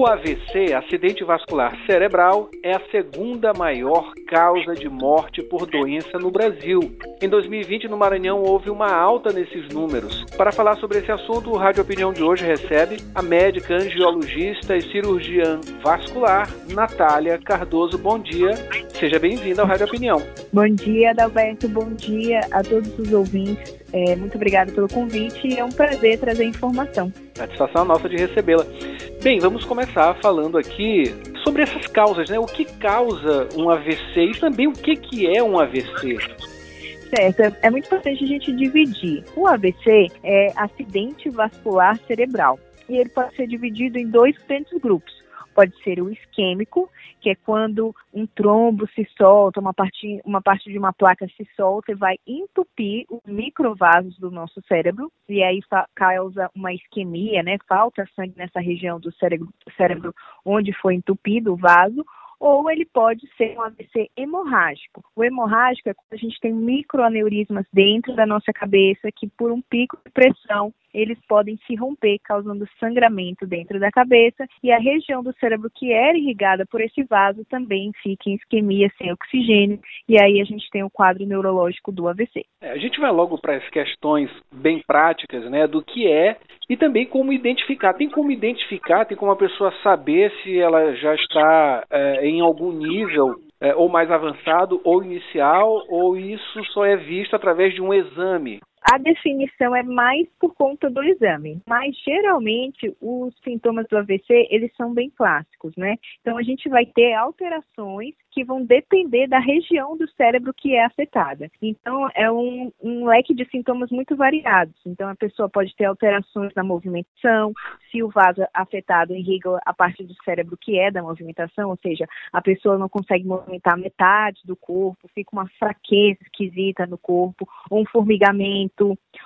O AVC, acidente vascular cerebral, é a segunda maior causa de morte por doença no Brasil. Em 2020, no Maranhão, houve uma alta nesses números. Para falar sobre esse assunto, o Rádio Opinião de hoje recebe a médica angiologista e cirurgiã vascular, Natália Cardoso. Bom dia, seja bem-vinda ao Rádio Opinião. Bom dia, Adalberto, bom dia a todos os ouvintes. É, muito obrigada pelo convite e é um prazer trazer informação. Satisfação nossa de recebê-la. Bem, vamos começar falando aqui sobre essas causas, né? O que causa um AVC e também o que, que é um AVC. Certo, é, é muito importante a gente dividir. O AVC é acidente vascular cerebral e ele pode ser dividido em dois grandes grupos. Pode ser o isquêmico, que é quando um trombo se solta, uma parte, uma parte de uma placa se solta e vai entupir os microvasos do nosso cérebro, e aí causa uma isquemia, né? Falta sangue nessa região do cérebro, cérebro onde foi entupido o vaso, ou ele pode ser um AVC hemorrágico. O hemorrágico é quando a gente tem microaneurismas dentro da nossa cabeça que, por um pico de pressão, eles podem se romper, causando sangramento dentro da cabeça e a região do cérebro que era irrigada por esse vaso também fica em isquemia sem oxigênio e aí a gente tem o quadro neurológico do AVC. É, a gente vai logo para as questões bem práticas, né, do que é e também como identificar. Tem como identificar, tem como a pessoa saber se ela já está é, em algum nível é, ou mais avançado ou inicial, ou isso só é visto através de um exame? A definição é mais por conta do exame, mas geralmente os sintomas do AVC eles são bem clássicos, né? Então a gente vai ter alterações que vão depender da região do cérebro que é afetada. Então é um, um leque de sintomas muito variados. Então a pessoa pode ter alterações na movimentação, se o vaso afetado irriga a parte do cérebro que é da movimentação, ou seja, a pessoa não consegue movimentar metade do corpo, fica uma fraqueza esquisita no corpo, ou um formigamento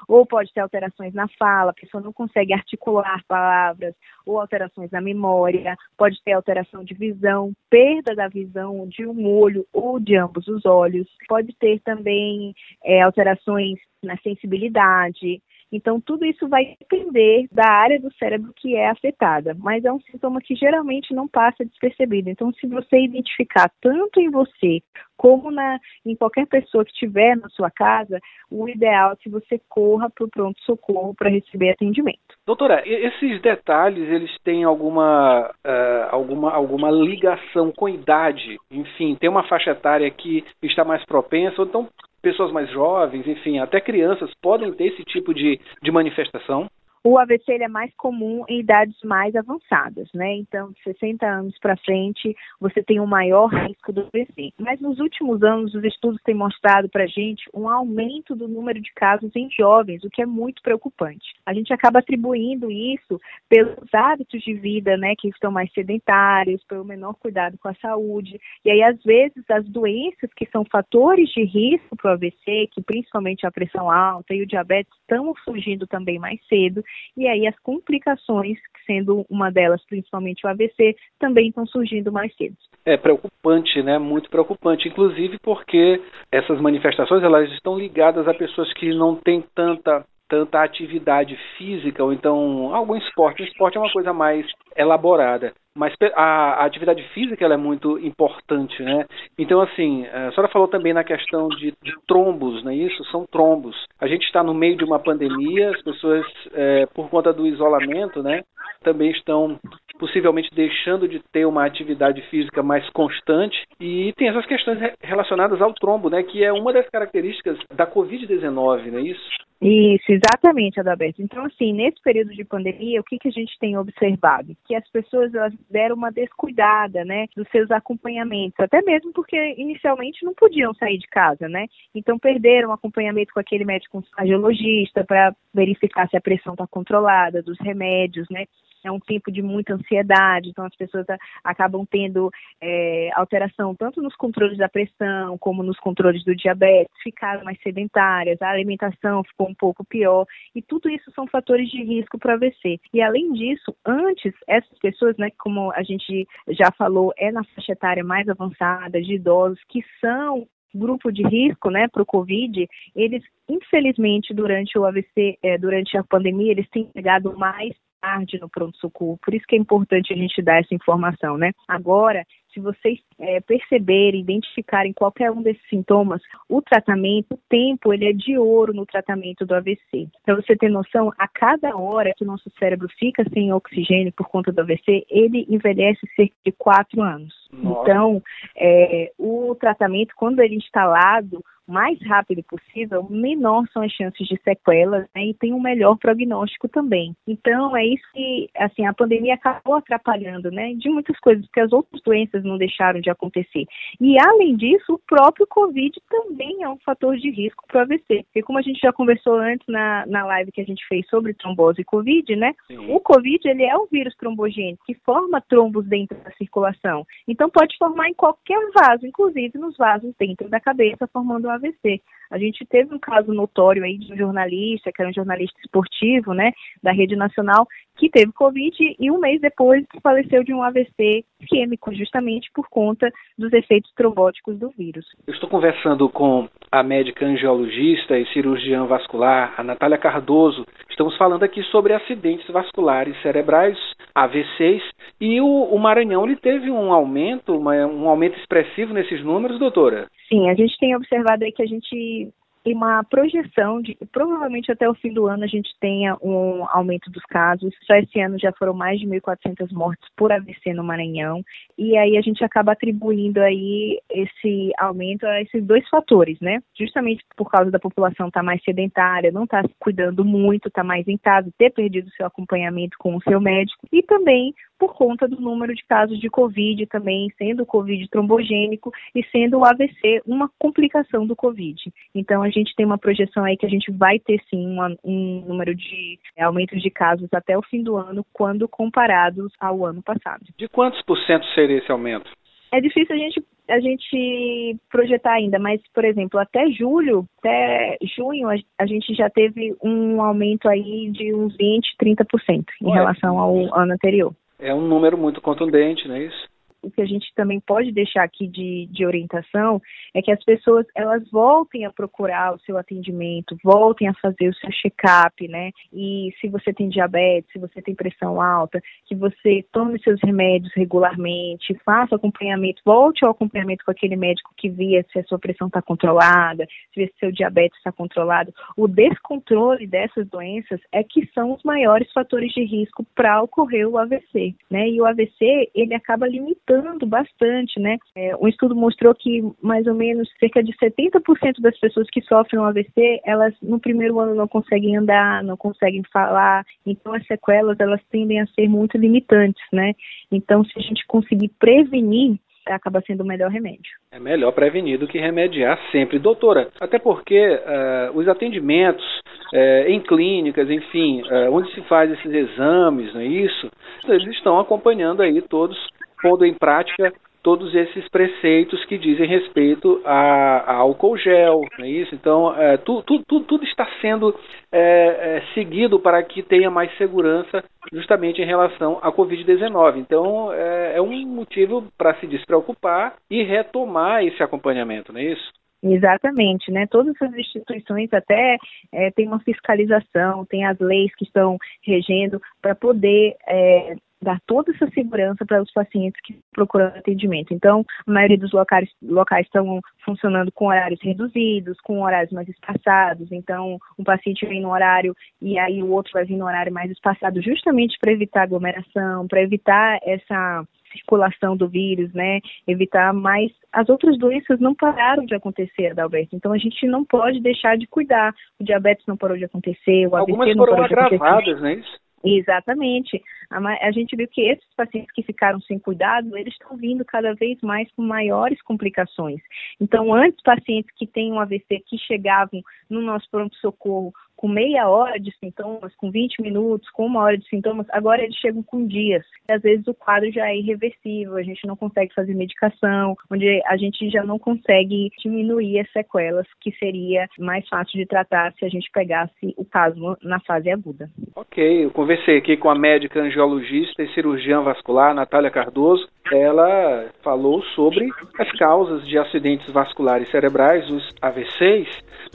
ou pode ter alterações na fala, a pessoa não consegue articular palavras, ou alterações na memória, pode ter alteração de visão, perda da visão de um olho ou de ambos os olhos, pode ter também é, alterações na sensibilidade, então, tudo isso vai depender da área do cérebro que é afetada, mas é um sintoma que geralmente não passa despercebido. Então, se você identificar tanto em você como na, em qualquer pessoa que estiver na sua casa, o ideal é que você corra para o pronto-socorro para receber atendimento. Doutora, esses detalhes, eles têm alguma, uh, alguma, alguma ligação com idade? Enfim, tem uma faixa etária que está mais propensa, ou então pessoas mais jovens, enfim, até crianças podem ter esse tipo de, de manifestação? O AVC ele é mais comum em idades mais avançadas, né? Então, de 60 anos para frente, você tem um maior risco do AVC. Mas nos últimos anos, os estudos têm mostrado para a gente um aumento do número de casos em jovens, o que é muito preocupante. A gente acaba atribuindo isso pelos hábitos de vida, né, que estão mais sedentários, pelo menor cuidado com a saúde. E aí, às vezes, as doenças que são fatores de risco para o AVC, que principalmente a pressão alta e o diabetes, estão surgindo também mais cedo e aí as complicações, sendo uma delas principalmente o AVC, também estão surgindo mais cedo. É preocupante, né? Muito preocupante, inclusive porque essas manifestações elas estão ligadas a pessoas que não têm tanta tanta atividade física ou então algum esporte. O esporte é uma coisa mais elaborada, mas a, a atividade física ela é muito importante, né? Então, assim, a senhora falou também na questão de, de trombos, não é isso? São trombos. A gente está no meio de uma pandemia, as pessoas, é, por conta do isolamento, né, também estão possivelmente deixando de ter uma atividade física mais constante e tem essas questões relacionadas ao trombo, né, que é uma das características da Covid-19, não é isso? Isso, exatamente, Adalberto. Então, assim, nesse período de pandemia, o que, que a gente tem observado? Que as pessoas elas deram uma descuidada, né, dos seus acompanhamentos, até mesmo porque inicialmente não podiam sair de casa, né? Então, perderam o acompanhamento com aquele médico cardiologista para verificar se a pressão está controlada, dos remédios, né? é um tempo de muita ansiedade, então as pessoas acabam tendo é, alteração tanto nos controles da pressão como nos controles do diabetes, ficaram mais sedentárias, a alimentação ficou um pouco pior, e tudo isso são fatores de risco para AVC. E além disso, antes, essas pessoas, né, como a gente já falou, é na faixa etária mais avançada, de idosos, que são grupo de risco, né, para o Covid, eles, infelizmente, durante o AVC, é, durante a pandemia, eles têm chegado mais tarde no pronto-socorro. Por isso que é importante a gente dar essa informação, né? Agora, se vocês é, perceberem, identificarem qualquer um desses sintomas, o tratamento, o tempo, ele é de ouro no tratamento do AVC. Para você ter noção, a cada hora que o nosso cérebro fica sem oxigênio por conta do AVC, ele envelhece cerca de quatro anos. Nossa. Então, é, o tratamento, quando ele é instalado, mais rápido possível, menor são as chances de sequelas né, e tem um melhor prognóstico também. Então, é isso que, assim, a pandemia acabou atrapalhando, né, de muitas coisas, porque as outras doenças não deixaram de acontecer. E, além disso, o próprio Covid também é um fator de risco para o AVC, porque como a gente já conversou antes na, na live que a gente fez sobre trombose e Covid, né, Sim. o Covid, ele é um vírus trombogênico que forma trombos dentro da circulação. Então, pode formar em qualquer vaso, inclusive nos vasos dentro da cabeça, formando AVC. A gente teve um caso notório aí de um jornalista, que era um jornalista esportivo, né, da rede nacional, que teve Covid e um mês depois faleceu de um AVC químico, justamente por conta dos efeitos trombóticos do vírus. Eu estou conversando com a médica angiologista e cirurgiã vascular, a Natália Cardoso. Estamos falando aqui sobre acidentes vasculares cerebrais, AVCs, e o, o Maranhão ele teve um aumento, uma, um aumento expressivo nesses números, doutora? Sim, a gente tem observado aí que a gente tem uma projeção de que provavelmente até o fim do ano a gente tenha um aumento dos casos. Só esse ano já foram mais de 1.400 mortes por AVC no Maranhão. E aí a gente acaba atribuindo aí esse aumento a esses dois fatores, né? Justamente por causa da população estar tá mais sedentária, não estar tá se cuidando muito, estar tá mais em casa, ter perdido seu acompanhamento com o seu médico e também por conta do número de casos de Covid também, sendo o Covid trombogênico e sendo o AVC uma complicação do Covid. Então, a gente tem uma projeção aí que a gente vai ter sim uma, um número de é, aumentos de casos até o fim do ano, quando comparados ao ano passado. De quantos por cento seria esse aumento? É difícil a gente a gente projetar ainda, mas, por exemplo, até julho, até junho, a, a gente já teve um aumento aí de uns 20, 30% em Ué. relação ao ano anterior é um número muito contundente, não é isso? O que a gente também pode deixar aqui de, de orientação é que as pessoas elas voltem a procurar o seu atendimento, voltem a fazer o seu check-up, né? E se você tem diabetes, se você tem pressão alta, que você tome seus remédios regularmente, faça acompanhamento, volte ao acompanhamento com aquele médico que via se a sua pressão está controlada, se se seu diabetes está controlado. O descontrole dessas doenças é que são os maiores fatores de risco para ocorrer o AVC, né? E o AVC ele acaba limitando aumentando bastante, né? É, um estudo mostrou que mais ou menos cerca de 70% das pessoas que sofrem um AVC, elas no primeiro ano não conseguem andar, não conseguem falar, então as sequelas elas tendem a ser muito limitantes, né? Então se a gente conseguir prevenir acaba sendo o melhor remédio. É melhor prevenir do que remediar sempre. Doutora, até porque uh, os atendimentos uh, em clínicas, enfim, uh, onde se faz esses exames, não é isso? Eles estão acompanhando aí todos pondo em prática todos esses preceitos que dizem respeito a, a álcool gel, não é isso? Então, é, tu, tu, tu, tudo está sendo é, é, seguido para que tenha mais segurança justamente em relação à Covid-19. Então, é, é um motivo para se despreocupar e retomar esse acompanhamento, não é isso? Exatamente, né? Todas essas instituições até é, têm uma fiscalização, tem as leis que estão regendo para poder é, dar toda essa segurança para os pacientes que procuram atendimento. Então, a maioria dos locais, locais estão funcionando com horários reduzidos, com horários mais espaçados. Então, um paciente vem no horário e aí o outro vai vir no horário mais espaçado, justamente para evitar aglomeração, para evitar essa circulação do vírus, né? Evitar mais. As outras doenças não pararam de acontecer, Adalberto. Então a gente não pode deixar de cuidar. O diabetes não parou de acontecer, o Algumas AVC não parou de acontecer. Algumas foram agravadas, não é isso? Exatamente. A, a, gente viu que esses pacientes que ficaram sem cuidado, eles estão vindo cada vez mais com maiores complicações. Então, antes, pacientes que têm um AVC que chegavam no nosso pronto-socorro com meia hora de sintomas, com 20 minutos, com uma hora de sintomas, agora eles chegam com dias. E às vezes o quadro já é irreversível, a gente não consegue fazer medicação, onde a gente já não consegue diminuir as sequelas, que seria mais fácil de tratar se a gente pegasse o caso na fase aguda. Ok, eu conversei aqui com a médica angiologista e cirurgiã vascular, Natália Cardoso. Ela falou sobre as causas de acidentes vasculares cerebrais, os AVCs.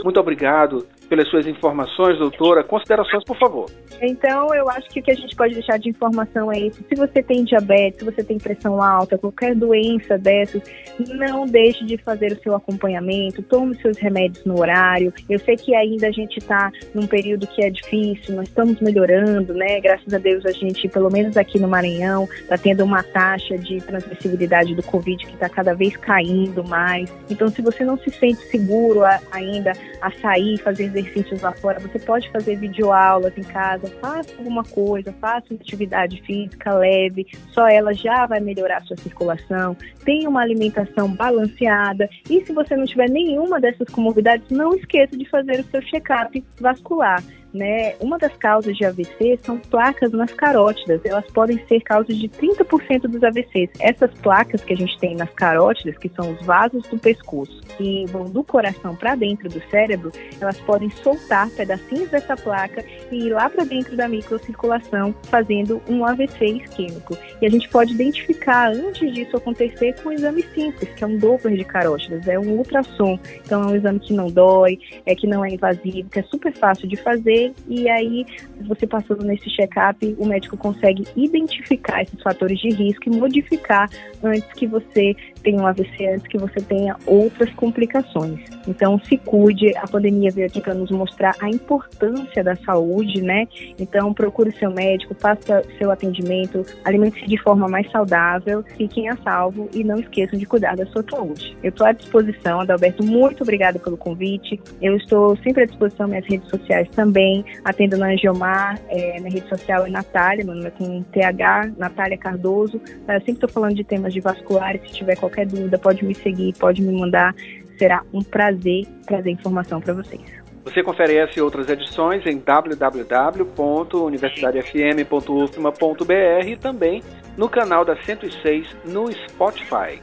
Muito obrigado pelas suas informações, doutora. Considerações, por favor. Então, eu acho que o que a gente pode deixar de informação é isso. Se você tem diabetes, se você tem pressão alta, qualquer doença dessas, não deixe de fazer o seu acompanhamento, tome seus remédios no horário. Eu sei que ainda a gente está num período que é difícil, nós estamos melhorando, né? Graças a Deus a gente, pelo menos aqui no Maranhão, está tendo uma taxa de transmissibilidade do Covid que está cada vez caindo mais. Então, se você não se sente seguro ainda a sair, fazer exercícios lá fora, você pode fazer videoaulas em casa, faça alguma coisa, faça uma atividade física leve, só ela já vai melhorar a sua circulação, tenha uma alimentação balanceada e se você não tiver nenhuma dessas comorbidades, não esqueça de fazer o seu check-up vascular né, uma das causas de AVC são placas nas carótidas. Elas podem ser causas de 30% dos AVCs. Essas placas que a gente tem nas carótidas, que são os vasos do pescoço, que vão do coração para dentro do cérebro, elas podem soltar pedacinhos dessa placa e ir lá para dentro da microcirculação, fazendo um AVC isquêmico. E a gente pode identificar antes disso acontecer com um exame simples, que é um Doppler de carótidas, é um ultrassom. Então é um exame que não dói, é que não é invasivo, que é super fácil de fazer e aí você passando nesse check-up, o médico consegue identificar esses fatores de risco e modificar antes que você tenha um AVC, antes que você tenha outras complicações. Então, se cuide, a pandemia veio aqui para nos mostrar a importância da saúde, né? Então, procure seu médico, faça seu atendimento, alimente-se de forma mais saudável, fiquem a salvo e não esqueçam de cuidar da sua saúde. Eu estou à disposição, Adalberto, muito obrigada pelo convite. Eu estou sempre à disposição nas minhas redes sociais também, atendo na Angiomar, é, na rede social é Natália, meu nome é com TH, Natália Cardoso. Eu sempre estou falando de temas de vasculares, se tiver qualquer dúvida, pode me seguir, pode me mandar será um prazer trazer informação para vocês. Você confere essa e outras edições em www.universidadefm.ufma.br e também no canal da 106 no Spotify.